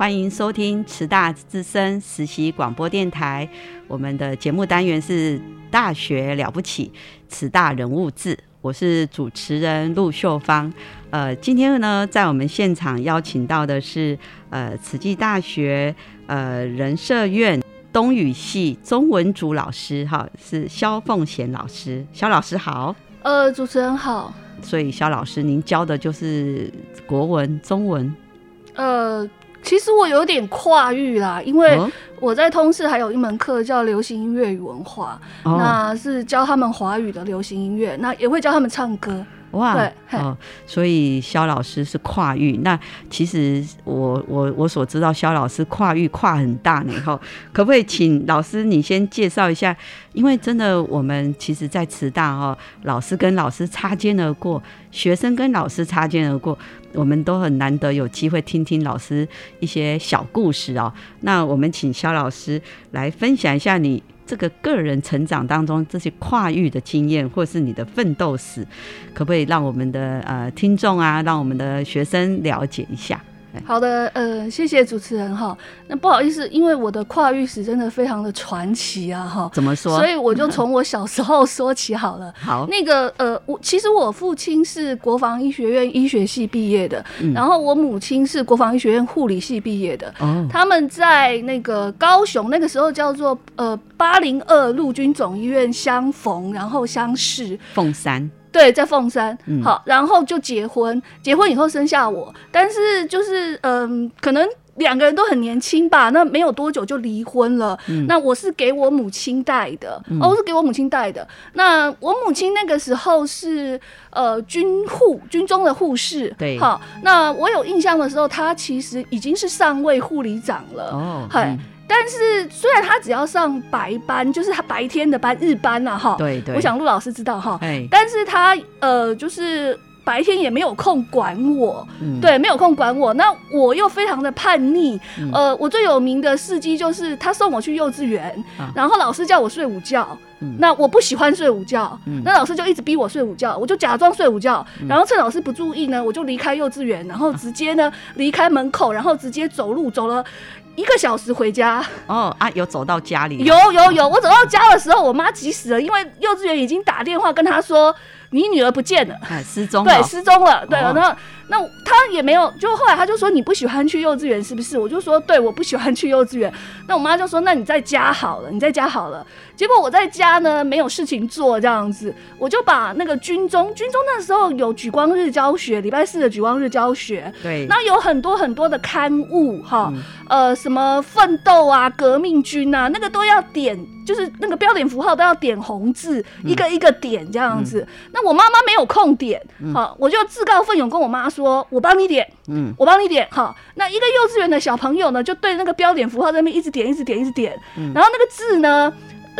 欢迎收听慈大之声实习广播电台。我们的节目单元是《大学了不起》，慈大人物志。我是主持人陆秀芳。呃，今天呢，在我们现场邀请到的是呃，慈济大学呃人社院东语系中文组老师，哈，是肖凤贤老师。肖老师好。呃，主持人好。所以肖老师，您教的就是国文、中文？呃。其实我有点跨域啦，因为我在通识还有一门课叫流行音乐与文化，那是教他们华语的流行音乐，那也会教他们唱歌。哇，对，哦，所以肖老师是跨域。那其实我我我所知道，肖老师跨域跨很大呢。哈，可不可以请老师你先介绍一下？因为真的，我们其实，在慈大哈，老师跟老师擦肩而过，学生跟老师擦肩而过，我们都很难得有机会听听老师一些小故事哦。那我们请肖老师来分享一下你。这个个人成长当中这些跨域的经验，或是你的奋斗史，可不可以让我们的呃听众啊，让我们的学生了解一下？好的，呃，谢谢主持人哈。那不好意思，因为我的跨域史真的非常的传奇啊哈。怎么说？所以我就从我小时候说起好了。好，那个呃，我其实我父亲是国防医学院医学系毕业的，然后我母亲是国防医学院护理系毕业的。哦，他们在那个高雄那个时候叫做呃八零二陆军总医院相逢，然后相识。凤山。对，在凤山，好，然后就结婚，结婚以后生下我，但是就是嗯，可能两个人都很年轻吧，那没有多久就离婚了。那我是给我母亲带的，哦，是给我母亲带的。那我母亲那个时候是呃军护，军中的护士。对，好，那我有印象的时候，她其实已经是上位护理长了。哦，嗨。但是虽然他只要上白班，就是他白天的班日班呐，哈。对对。我想陆老师知道哈。哎。但是他呃，就是白天也没有空管我，对，没有空管我。那我又非常的叛逆，呃，我最有名的事迹就是他送我去幼稚园，然后老师叫我睡午觉，那我不喜欢睡午觉，那老师就一直逼我睡午觉，我就假装睡午觉，然后趁老师不注意呢，我就离开幼稚园，然后直接呢离开门口，然后直接走路走了。一个小时回家哦啊，有走到家里？有有有，我走到家的时候，我妈急死了，因为幼稚园已经打电话跟她说，你女儿不见了，失踪，对，失踪了，对，然后那她也没有，就后来她就说你不喜欢去幼稚园是不是？我就说对，我不喜欢去幼稚园。那我妈就说那你在家好了，你在家好了。结果我在家呢没有事情做，这样子，我就把那个军中，军中那时候有举光日教学，礼拜四的举光日教学，对，那有很多很多的刊物，哈，呃，什么奋斗啊，革命军啊，那个都要点，就是那个标点符号都要点红字，一个一个点这样子。那我妈妈没有空点，好，我就自告奋勇跟我妈说，我帮你点，嗯，我帮你点，哈。那一个幼稚园的小朋友呢，就对那个标点符号在那边一直点，一直点，一直点，然后那个字呢。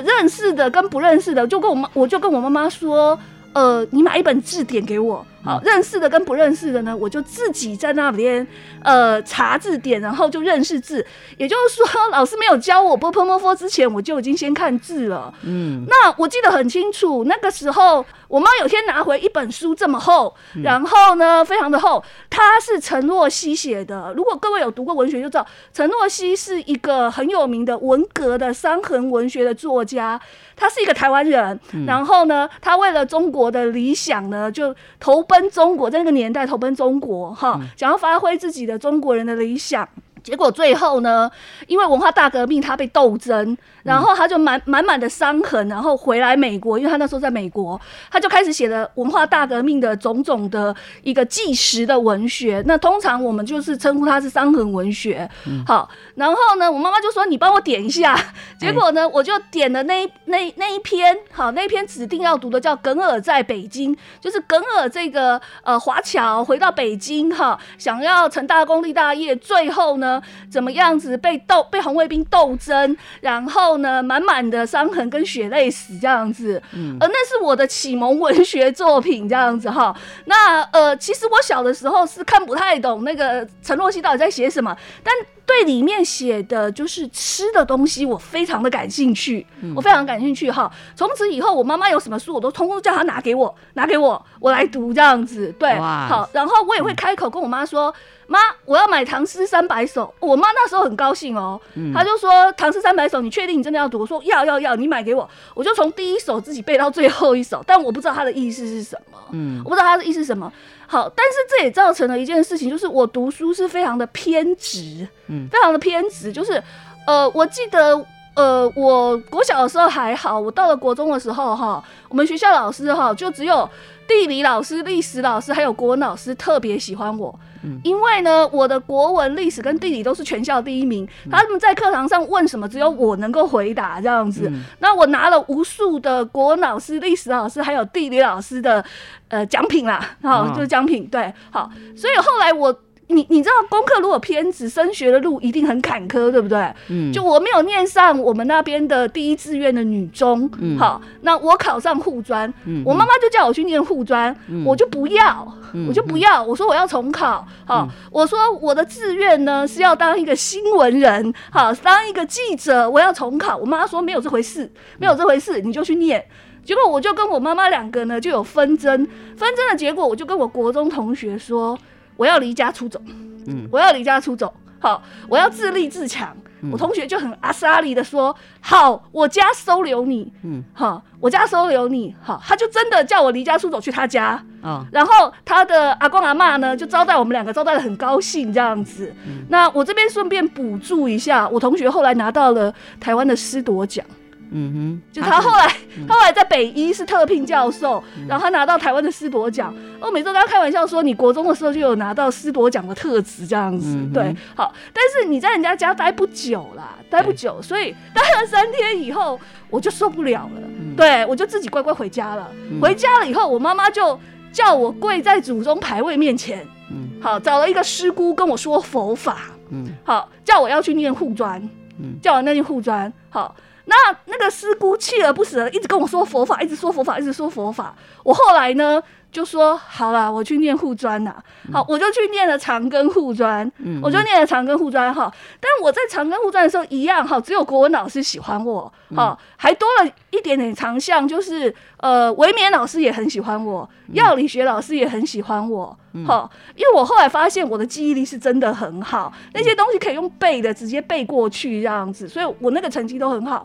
认识的跟不认识的，就跟我妈，我就跟我妈妈说，呃，你买一本字典给我，好，认识的跟不认识的呢，我就自己在那边呃查字典，然后就认识字。也就是说，老师没有教我 b p m f 之前，我就已经先看字了。嗯，那我记得很清楚，那个时候我妈有天拿回一本书这么厚，然后呢非常的厚，它是陈若曦写的。如果各位有读过文学，就知道陈若曦是一个很有名的文革的伤痕文学的作家。他是一个台湾人，然后呢，他为了中国的理想呢，就投奔中国，在那个年代投奔中国，哈，想要发挥自己的中国人的理想。结果最后呢，因为文化大革命，他被斗争，然后他就满满满的伤痕，然后回来美国，因为他那时候在美国，他就开始写了文化大革命的种种的一个纪实的文学。那通常我们就是称呼它是伤痕文学。好，然后呢，我妈妈就说：“你帮我点一下。” 结果呢，我就点了那那那一篇，好，那一篇指定要读的叫《耿尔在北京》，就是耿尔这个呃华侨回到北京，哈，想要成大功立大业，最后呢。怎么样子被斗被红卫兵斗争，然后呢，满满的伤痕跟血泪史这样子，嗯，而那是我的启蒙文学作品这样子哈。那呃，其实我小的时候是看不太懂那个陈若曦到底在写什么，但。对里面写的就是吃的东西，我非常的感兴趣，我非常感兴趣哈。从此以后，我妈妈有什么书，我都通通叫她拿给我，拿给我，我来读这样子。对，好，然后我也会开口跟我妈说：“妈，我要买《唐诗三百首》。”我妈那时候很高兴哦，她就说：“《唐诗三百首》，你确定你真的要读？”我说：“要要要，你买给我。”我就从第一首自己背到最后一首，但我不知道她的意思是什么，嗯，我不知道她的意思是什么。好，但是这也造成了一件事情，就是我读书是非常的偏执，嗯，非常的偏执。就是，呃，我记得，呃，我国小的时候还好，我到了国中的时候，哈，我们学校老师哈，就只有地理老师、历史老师还有国文老师特别喜欢我。因为呢，我的国文、历史跟地理都是全校第一名，他们在课堂上问什么，只有我能够回答这样子。那我拿了无数的国文老师、历史老师还有地理老师的呃奖品啦，好，就是奖品。对，好，所以后来我。你你知道功课如果偏执，升学的路一定很坎坷，对不对？嗯，就我没有念上我们那边的第一志愿的女中，好，那我考上护专，我妈妈就叫我去念护专，我就不要，我就不要，我说我要重考，好，我说我的志愿呢是要当一个新闻人，好，当一个记者，我要重考。我妈说没有这回事，没有这回事，你就去念。结果我就跟我妈妈两个呢就有纷争，纷争的结果，我就跟我国中同学说。我要离家出走，嗯，我要离家出走，好，我要自立自强。我同学就很阿莎里的说，好，我家收留你，嗯，好，我家收留你，好，他就真的叫我离家出走去他家，啊，然后他的阿公阿妈呢就招待我们两个，招待的很高兴这样子。那我这边顺便补助一下，我同学后来拿到了台湾的师铎奖。嗯哼，就他后来，他后来在北医是特聘教授，然后他拿到台湾的师铎奖。我每次跟他开玩笑说，你国中的时候就有拿到师铎奖的特质这样子，对，好。但是你在人家家待不久啦，待不久，所以待了三天以后，我就受不了了，对我就自己乖乖回家了。回家了以后，我妈妈就叫我跪在祖宗牌位面前，嗯，好，找了一个师姑跟我说佛法，嗯，好，叫我要去念护专，嗯，叫我念护专，好。那那个师姑锲而不舍，一直跟我说佛法，一直说佛法，一直说佛法。我后来呢就说好了，我去念护专呐。好，我就去念了长庚护专，我就念了长庚护专哈。但我在长庚护专的时候一样哈，只有国文老师喜欢我，哈，还多了一点点长项，就是呃，维勉老师也很喜欢我，药理学老师也很喜欢我。哈，因为我后来发现我的记忆力是真的很好，那些东西可以用背的，直接背过去这样子，所以我那个成绩都很好。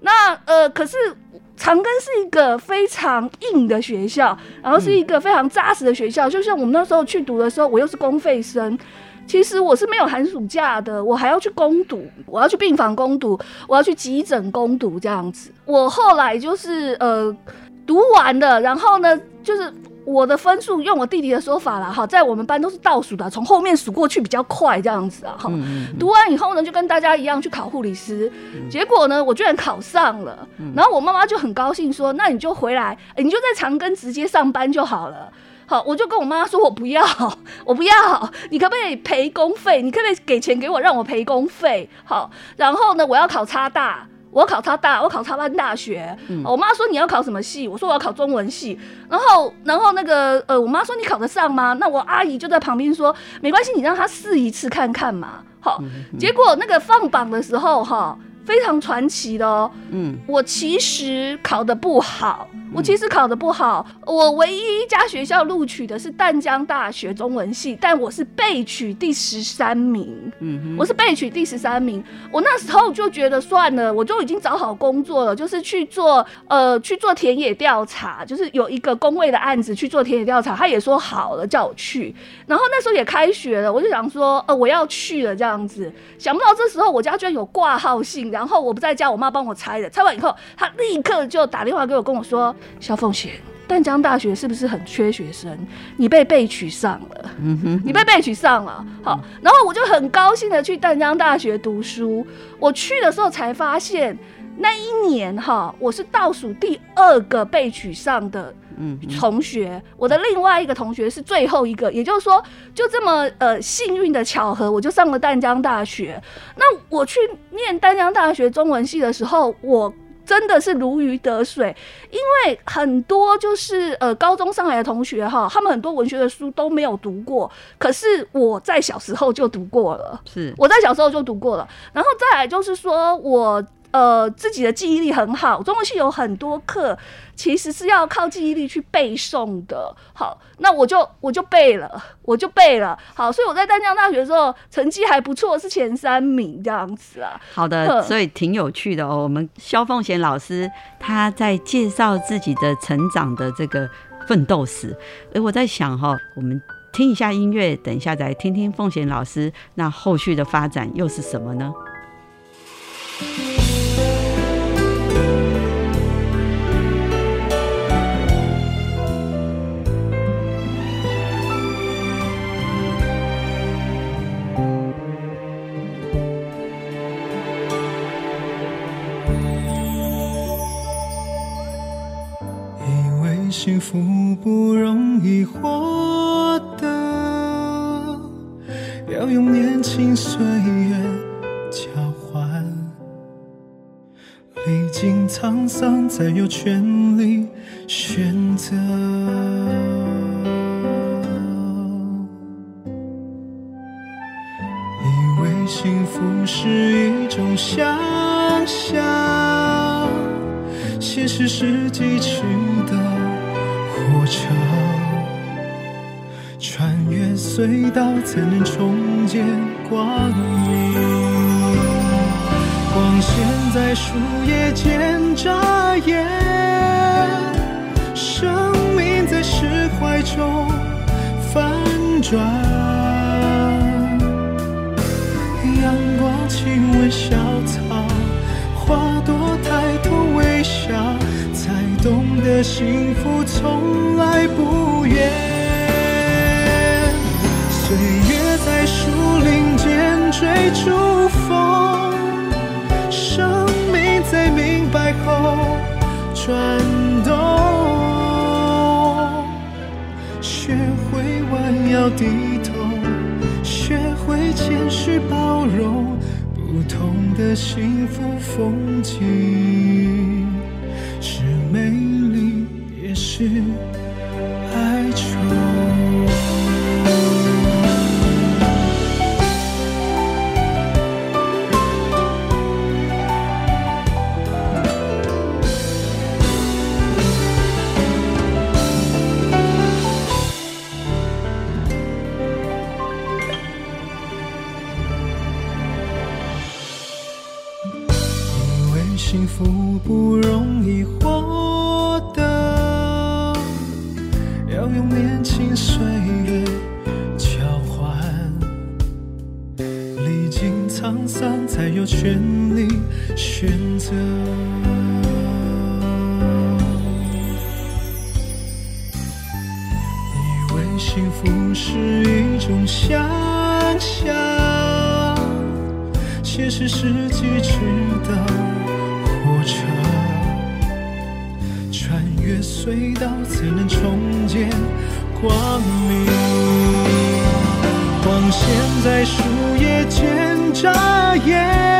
那呃，可是长庚是一个非常硬的学校，然后是一个非常扎实的学校。就像我们那时候去读的时候，我又是公费生，其实我是没有寒暑假的，我还要去攻读，我要去病房攻读，我要去急诊攻读这样子。我后来就是呃读完的，然后呢就是。我的分数用我弟弟的说法啦哈，在我们班都是倒数的，从后面数过去比较快这样子啊哈。读完以后呢，就跟大家一样去考护理师，结果呢，我居然考上了。然后我妈妈就很高兴说：“那你就回来，你就在长庚直接上班就好了。”好，我就跟我妈妈说：“我不要，我不要，你可不可以赔工费？你可不可以给钱给我，让我赔工费？好，然后呢，我要考差大。”我考超大，我考超班大学。我妈说你要考什么系？我说我要考中文系。然后，然后那个呃，我妈说你考得上吗？那我阿姨就在旁边说没关系，你让她试一次看看嘛。好，结果那个放榜的时候哈。非常传奇的哦，嗯，我其实考的不好，我其实考的不好，我唯一一家学校录取的是淡江大学中文系，但我是被取第十三名，嗯，我是被取第十三名，我那时候就觉得算了，我就已经找好工作了，就是去做呃去做田野调查，就是有一个工位的案子去做田野调查，他也说好了叫我去，然后那时候也开学了，我就想说呃我要去了这样子，想不到这时候我家居然有挂号信。然后我不在家，我妈帮我拆的。拆完以后，她立刻就打电话给我，跟我说：“肖凤贤，淡江大学是不是很缺学生？你被被取上了，嗯哼，你被被取上了。好，然后我就很高兴的去淡江大学读书。我去的时候才发现，那一年哈，我是倒数第二个被取上的。”同学，我的另外一个同学是最后一个，也就是说，就这么呃幸运的巧合，我就上了淡江大学。那我去念淡江大学中文系的时候，我真的是如鱼得水，因为很多就是呃高中上来的同学哈，他们很多文学的书都没有读过，可是我在小时候就读过了，是我在小时候就读过了。然后再来就是说我。呃，自己的记忆力很好，中文系有很多课其实是要靠记忆力去背诵的。好，那我就我就背了，我就背了。好，所以我在淡江大学的时候成绩还不错，是前三名这样子啊。好的，所以挺有趣的哦。我们肖凤贤老师他在介绍自己的成长的这个奋斗史。哎，我在想哈，我们听一下音乐，等一下再听听凤贤老师那后续的发展又是什么呢？幸福不容易获得，要用年轻岁月交换。历经沧桑，才有权利选择。以为幸福是一种想象，现实是汲取的。火车穿越隧道，才能重见光明。光线在树叶间眨眼，生命在释怀中翻转。阳光亲吻小草，花朵抬头微笑。懂得幸福从来不远，岁月在树林间追逐风，生命在明白后转动，学会弯腰低头，学会谦虚包容不同的幸福风景。去。的以为幸福是一种想象其实是极致的火车穿越隧道才能重见光明。光线在树叶间眨眼。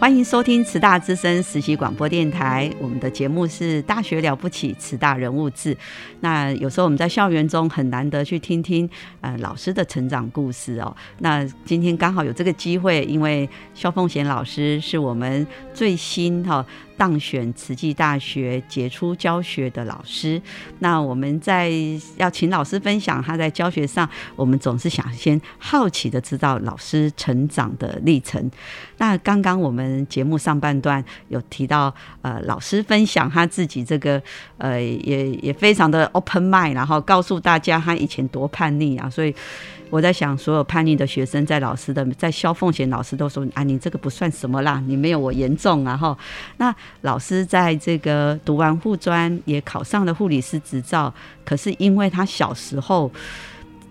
欢迎收听慈大之声实习广播电台，我们的节目是《大学了不起》慈大人物志。那有时候我们在校园中很难得去听听呃老师的成长故事哦。那今天刚好有这个机会，因为肖凤贤老师是我们最新哈。当选慈济大学杰出教学的老师，那我们在要请老师分享他在教学上，我们总是想先好奇的知道老师成长的历程。那刚刚我们节目上半段有提到，呃，老师分享他自己这个，呃，也也非常的 open mind，然后告诉大家他以前多叛逆啊，所以。我在想，所有叛逆的学生在老师的在肖凤贤老师都说啊，你这个不算什么啦，你没有我严重啊哈。那老师在这个读完护专，也考上了护理师执照，可是因为他小时候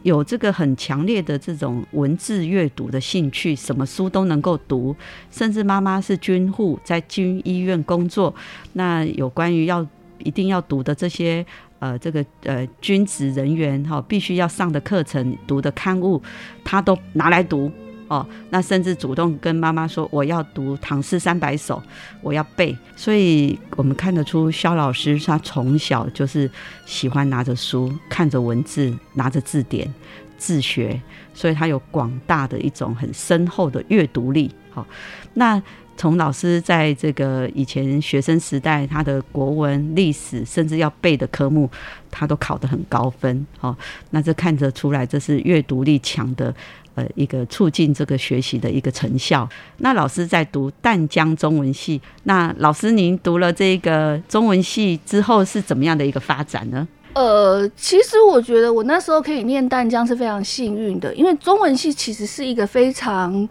有这个很强烈的这种文字阅读的兴趣，什么书都能够读，甚至妈妈是军护，在军医院工作，那有关于要一定要读的这些。呃，这个呃，军职人员哈，必须要上的课程、读的刊物，他都拿来读哦。那甚至主动跟妈妈说：“我要读《唐诗三百首》，我要背。”所以，我们看得出肖老师他从小就是喜欢拿着书、看着文字、拿着字典自学，所以他有广大的一种很深厚的阅读力。好，那。从老师在这个以前学生时代，他的国文、历史，甚至要背的科目，他都考得很高分。哦，那这看得出来，这是阅读力强的，呃，一个促进这个学习的一个成效。那老师在读淡江中文系，那老师您读了这个中文系之后是怎么样的一个发展呢？呃，其实我觉得我那时候可以念淡江是非常幸运的，因为中文系其实是一个非常。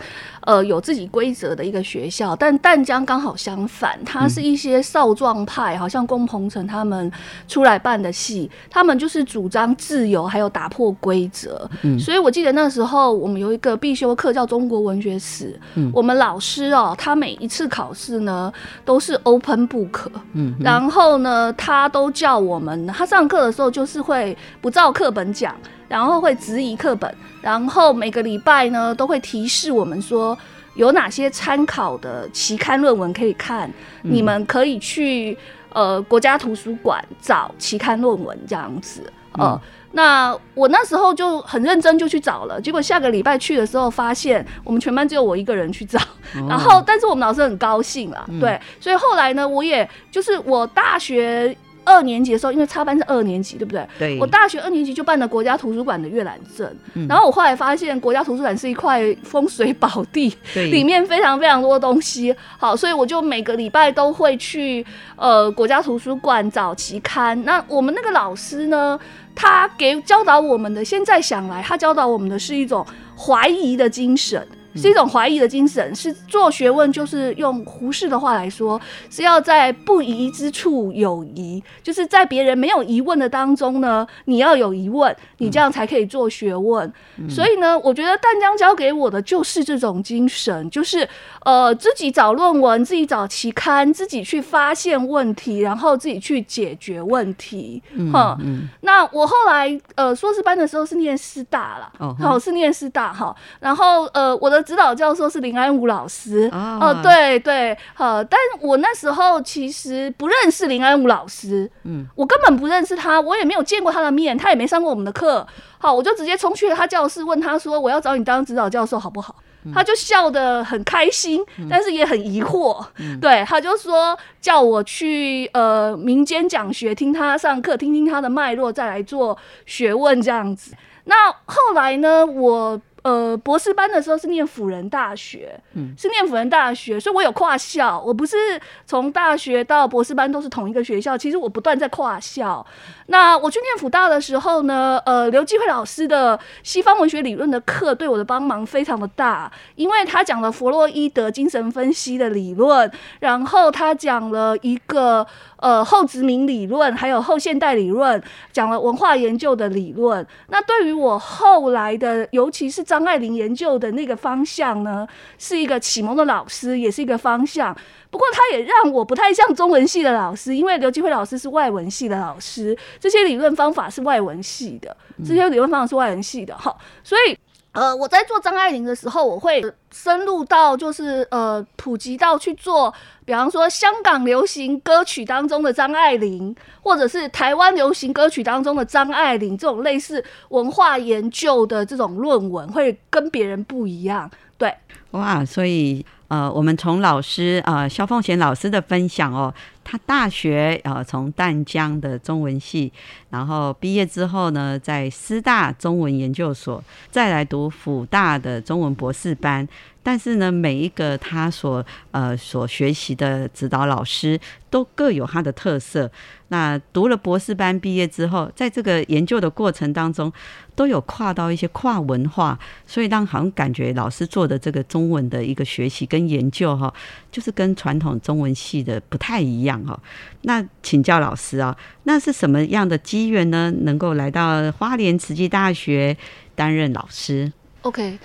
呃，有自己规则的一个学校，但淡江刚好相反，它是一些少壮派，好像龚鹏程他们出来办的戏，他们就是主张自由，还有打破规则。嗯，所以我记得那时候我们有一个必修课叫中国文学史，嗯，我们老师哦，他每一次考试呢都是 open book，嗯，然后呢，他都叫我们，他上课的时候就是会不照课本讲。然后会质疑课本，然后每个礼拜呢都会提示我们说有哪些参考的期刊论文可以看，你们可以去呃国家图书馆找期刊论文这样子。呃，那我那时候就很认真就去找了，结果下个礼拜去的时候发现我们全班只有我一个人去找，然后但是我们老师很高兴啦，对，所以后来呢，我也就是我大学。二年级的时候，因为插班是二年级，对不对？对。我大学二年级就办了国家图书馆的阅览证，然后我后来发现国家图书馆是一块风水宝地，里面非常非常多东西。好，所以我就每个礼拜都会去呃国家图书馆找期刊。那我们那个老师呢，他给教导我们的，现在想来，他教导我们的是一种怀疑的精神。是一种怀疑的精神，是做学问，就是用胡适的话来说，是要在不疑之处有疑，就是在别人没有疑问的当中呢，你要有疑问，你这样才可以做学问。所以呢，我觉得淡江教给我的就是这种精神，就是呃自己找论文，自己找期刊，自己去发现问题，然后自己去解决问题。哈，那我后来呃硕士班的时候是念师大了，哦，是念师大哈，然后呃我的。指导教授是林安武老师哦，对对，好，但我那时候其实不认识林安武老师，嗯，我根本不认识他，我也没有见过他的面，他也没上过我们的课，好，我就直接冲去了他教室，问他说：“我要找你当指导教授好不好？”他就笑得很开心，但是也很疑惑。对，他就说叫我去呃民间讲学，听他上课，听听他的脉络，再来做学问这样子。那后来呢，我。呃，博士班的时候是念辅仁大学，嗯，是念辅仁大学，所以我有跨校，我不是从大学到博士班都是同一个学校，其实我不断在跨校。那我去念辅大的时候呢，呃，刘继慧老师的西方文学理论的课对我的帮忙非常的大，因为他讲了弗洛伊德精神分析的理论，然后他讲了一个。呃，后殖民理论还有后现代理论，讲了文化研究的理论。那对于我后来的，尤其是张爱玲研究的那个方向呢，是一个启蒙的老师，也是一个方向。不过，他也让我不太像中文系的老师，因为刘继辉老师是外文系的老师，这些理论方法是外文系的，这些理论方法是外文系的。哈，所以。呃，我在做张爱玲的时候，我会深入到就是呃普及到去做，比方说香港流行歌曲当中的张爱玲，或者是台湾流行歌曲当中的张爱玲这种类似文化研究的这种论文，会跟别人不一样。对，哇，所以呃，我们从老师啊肖凤贤老师的分享哦。他大学呃从淡江的中文系，然后毕业之后呢，在师大中文研究所，再来读辅大的中文博士班。但是呢，每一个他所呃所学习的指导老师都各有他的特色。那读了博士班毕业之后，在这个研究的过程当中，都有跨到一些跨文化，所以让好像感觉老师做的这个中文的一个学习跟研究哈，就是跟传统中文系的不太一样哈。那请教老师啊，那是什么样的机缘呢？能够来到花莲慈济大学担任老师？OK，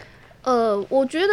呃，我觉得。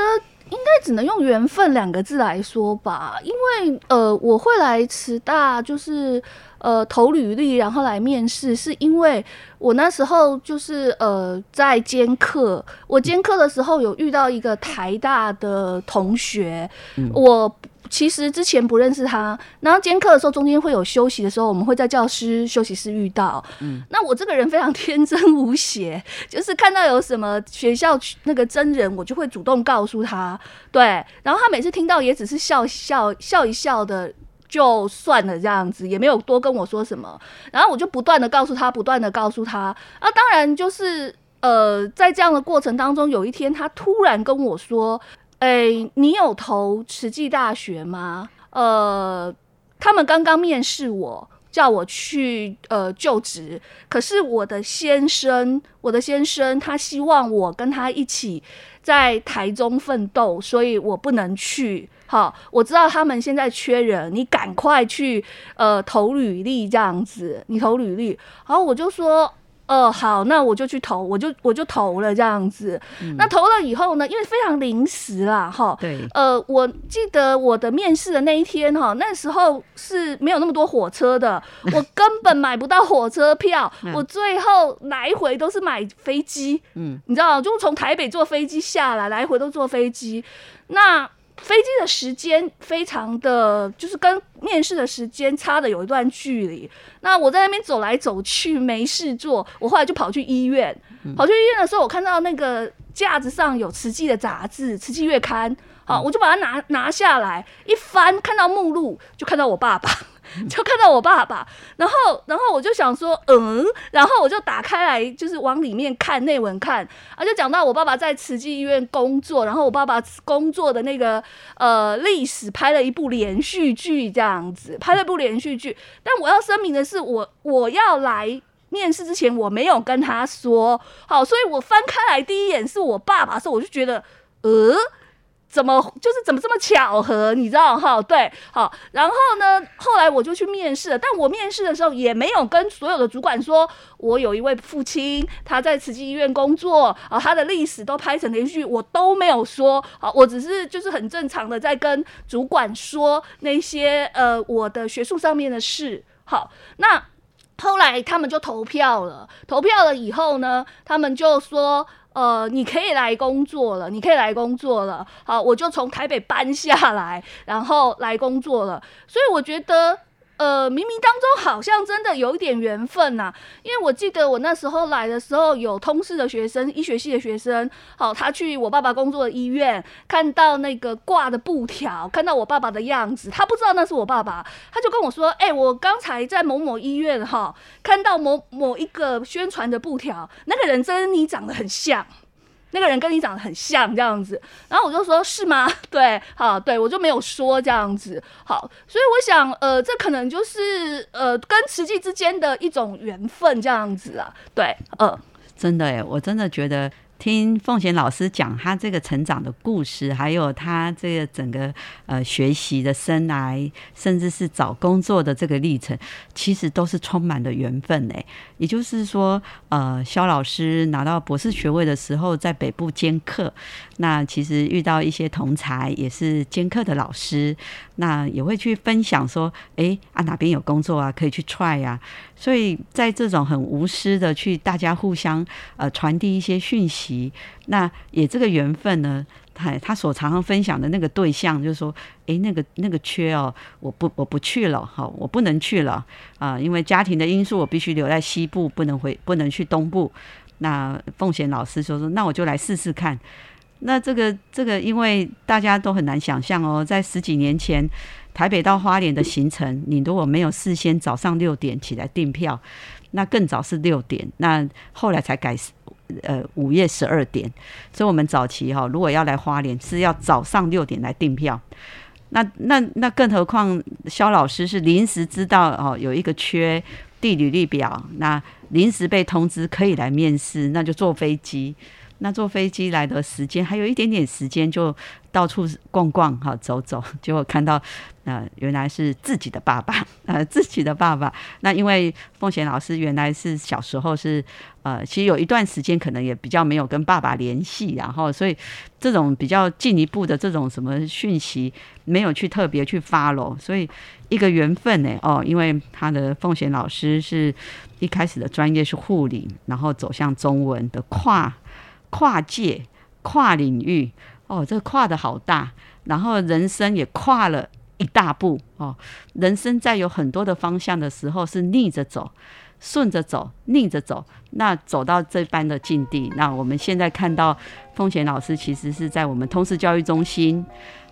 应该只能用缘分两个字来说吧，因为呃，我会来慈大，就是呃投履历，然后来面试，是因为我那时候就是呃在兼课，我兼课的时候有遇到一个台大的同学，我。其实之前不认识他，然后兼课的时候中间会有休息的时候，我们会在教室休息室遇到。嗯，那我这个人非常天真无邪，就是看到有什么学校那个真人，我就会主动告诉他。对，然后他每次听到也只是笑笑笑一笑的，就算了这样子，也没有多跟我说什么。然后我就不断的告诉他，不断的告诉他。啊，当然就是呃，在这样的过程当中，有一天他突然跟我说。哎，你有投慈济大学吗？呃，他们刚刚面试我，叫我去呃就职。可是我的先生，我的先生他希望我跟他一起在台中奋斗，所以我不能去。好，我知道他们现在缺人，你赶快去呃投履历这样子，你投履历。然后我就说。哦，好，那我就去投，我就我就投了这样子。那投了以后呢，因为非常临时啦，哈。对。呃，我记得我的面试的那一天，哈，那时候是没有那么多火车的，我根本买不到火车票，我最后来回都是买飞机。嗯。你知道，就从台北坐飞机下来，来回都坐飞机。那。飞机的时间非常的就是跟面试的时间差的有一段距离。那我在那边走来走去没事做，我后来就跑去医院。跑去医院的时候，我看到那个架子上有慈济的杂志《慈济月刊》，好，我就把它拿拿下来，一翻看到目录，就看到我爸爸。就看到我爸爸，然后，然后我就想说，嗯，然后我就打开来，就是往里面看内文看，啊，就讲到我爸爸在慈济医院工作，然后我爸爸工作的那个呃历史拍了一部连续剧，这样子拍了一部连续剧。但我要声明的是，我我要来面试之前，我没有跟他说，好，所以我翻开来第一眼是我爸爸的时候，我就觉得，呃。怎么就是怎么这么巧合？你知道哈？对，好，然后呢，后来我就去面试了。但我面试的时候也没有跟所有的主管说，我有一位父亲，他在慈济医院工作啊，他的历史都拍成连续剧，我都没有说。好，我只是就是很正常的在跟主管说那些呃我的学术上面的事。好，那后来他们就投票了，投票了以后呢，他们就说。呃，你可以来工作了，你可以来工作了。好，我就从台北搬下来，然后来工作了。所以我觉得，呃，冥冥当中好像真的有一点缘分呐。因为我记得我那时候来的时候，有通识的学生，医学系的学生，好，他去我爸爸工作的医院，看到那个挂的布条，看到我爸爸的样子，他不知道那是我爸爸，他就跟我说：“哎，我刚才在某某医院哈，看到某某一个宣传的布条，那个人跟你长得很像。”那个人跟你长得很像这样子，然后我就说是吗？对，好，对我就没有说这样子，好，所以我想，呃，这可能就是呃跟慈济之间的一种缘分这样子啊，对，呃，真的哎，我真的觉得。听凤贤老师讲他这个成长的故事，还有他这个整个呃学习的生涯，甚至是找工作的这个历程，其实都是充满了缘分诶。也就是说，呃，肖老师拿到博士学位的时候，在北部兼课，那其实遇到一些同才也是兼课的老师，那也会去分享说，哎啊哪边有工作啊，可以去 try 呀。所以在这种很无私的去大家互相呃传递一些讯息，那也这个缘分呢，他他所常常分享的那个对象就是说，诶，那个那个缺哦，我不我不去了，好，我不能去了啊，因为家庭的因素，我必须留在西部，不能回不能去东部。那凤贤老师说说，那我就来试试看。那这个这个，因为大家都很难想象哦，在十几年前。台北到花莲的行程，你如果没有事先早上六点起来订票，那更早是六点，那后来才改，呃，午夜十二点。所以，我们早期哈，如果要来花莲，是要早上六点来订票。那那那，更何况肖老师是临时知道哦，有一个缺地履历表，那临时被通知可以来面试，那就坐飞机。那坐飞机来的时间还有一点点时间，就到处逛逛哈，走走，结果看到，呃，原来是自己的爸爸，呃，自己的爸爸。那因为奉贤老师原来是小时候是，呃，其实有一段时间可能也比较没有跟爸爸联系，然后所以这种比较进一步的这种什么讯息没有去特别去发喽，所以一个缘分呢，哦，因为他的奉贤老师是一开始的专业是护理，然后走向中文的跨。跨界、跨领域，哦，这跨的好大，然后人生也跨了一大步哦。人生在有很多的方向的时候，是逆着走、顺着走、逆着走，那走到这般的境地。那我们现在看到风贤老师，其实是在我们通识教育中心，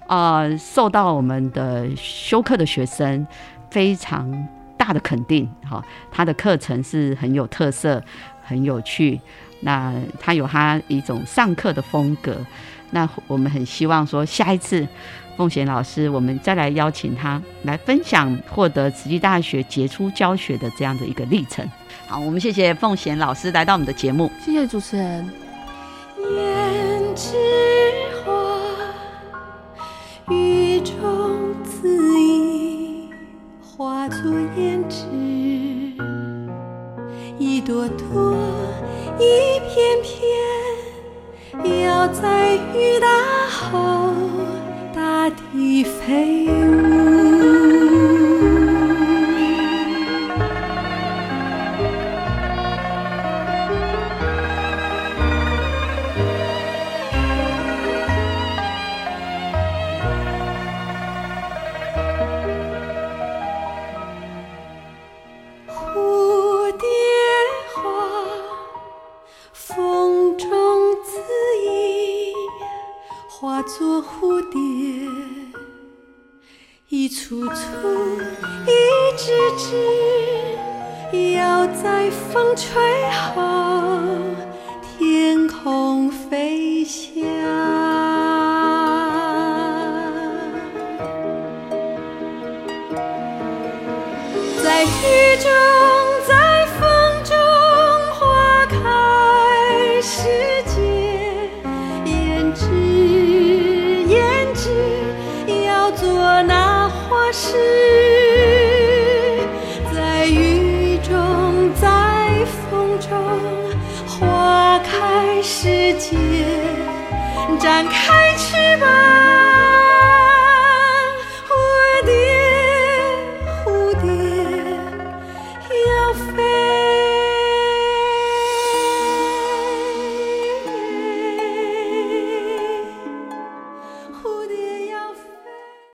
呃，受到我们的修课的学生非常大的肯定。哈，他的课程是很有特色、很有趣。那他有他一种上课的风格，那我们很希望说下一次凤贤老师，我们再来邀请他来分享获得慈济大学杰出教学的这样的一个历程。好，我们谢谢凤贤老师来到我们的节目，谢谢主持人。胭脂花，雨中恣意，化作胭脂，一朵朵。一片片，要在雨打后，大地飞舞。在风吹后，天空飞